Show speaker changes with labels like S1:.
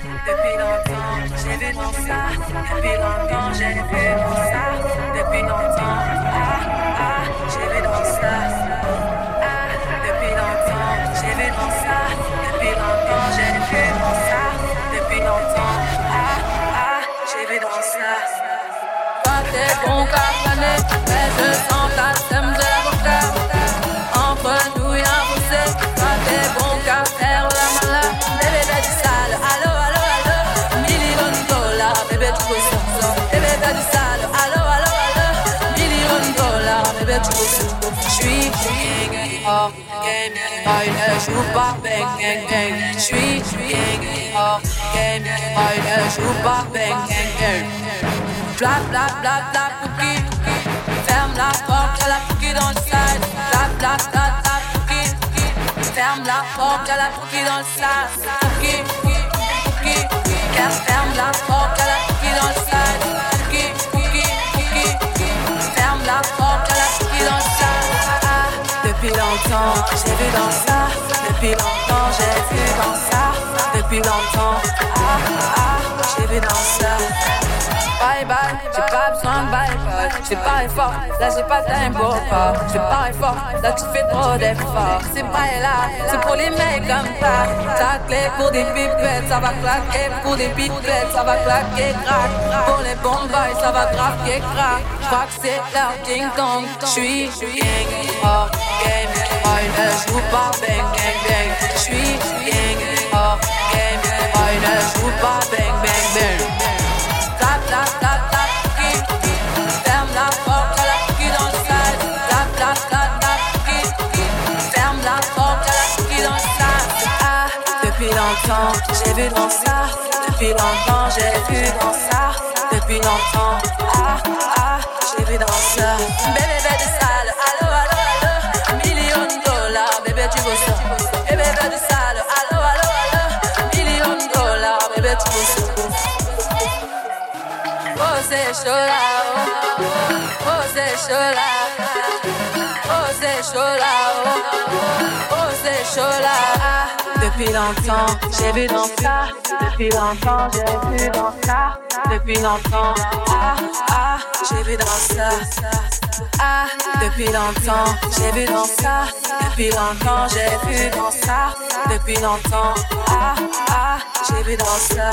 S1: depuis longtemps, j'ai vu dans ça. Depuis longtemps, j'ai vu dans ça. Peux sortir. Bébé, bébé, sale. Allô, allô, allô. Million dollars, bébé, tu peux sortir. J'suis gang, oh, game, oh, joue pas bang, gang, gang. Gang, oh, game, oh, ne joue pas bang, gang, gang. Bla, bla, bla, bla, cookie. Ferme la porte, y'a la cookie dans le side. Bla, bla, bla, bla, cookie. Ferme la porte, y'a la cookie dans le side. Cookie, longtemps, j'ai vu dans ça. Depuis longtemps, j'ai vu dans ça. Depuis longtemps, ah, ah, j'ai vu dans ça. Bye bye, j'ai pas besoin de bye bye. J'ai pas fort, là j'ai pas de time pas. J'ai pas fort, là tu fais trop d'efforts. C'est pas là, c'est pour les mecs comme ça. Ta clé pour des pipettes, ça va claquer. Pour des pipettes, ça va claquer, crack. Pour les bons boys, ça va craquer, crack. J'crois que c'est leur ding dong. J'suis gang, oh game, oh. Ah, depuis longtemps, j'ai vu dans ça. Depuis longtemps, j'ai vu dans ça. Depuis longtemps, ah, ah, j'ai vu dans ça. Bébé, bébé sale, dollars, bébé, tu veux ça. Oh c'est chaud Depuis longtemps, j'ai vu dans ça. Depuis longtemps, j'ai vu dans ça. Depuis longtemps, ah ah, j'ai vu dans ça. Ah, depuis longtemps, j'ai vu dans ça. Depuis longtemps, j'ai vu dans ça. Depuis longtemps, ah ah, j'ai vu dans ça.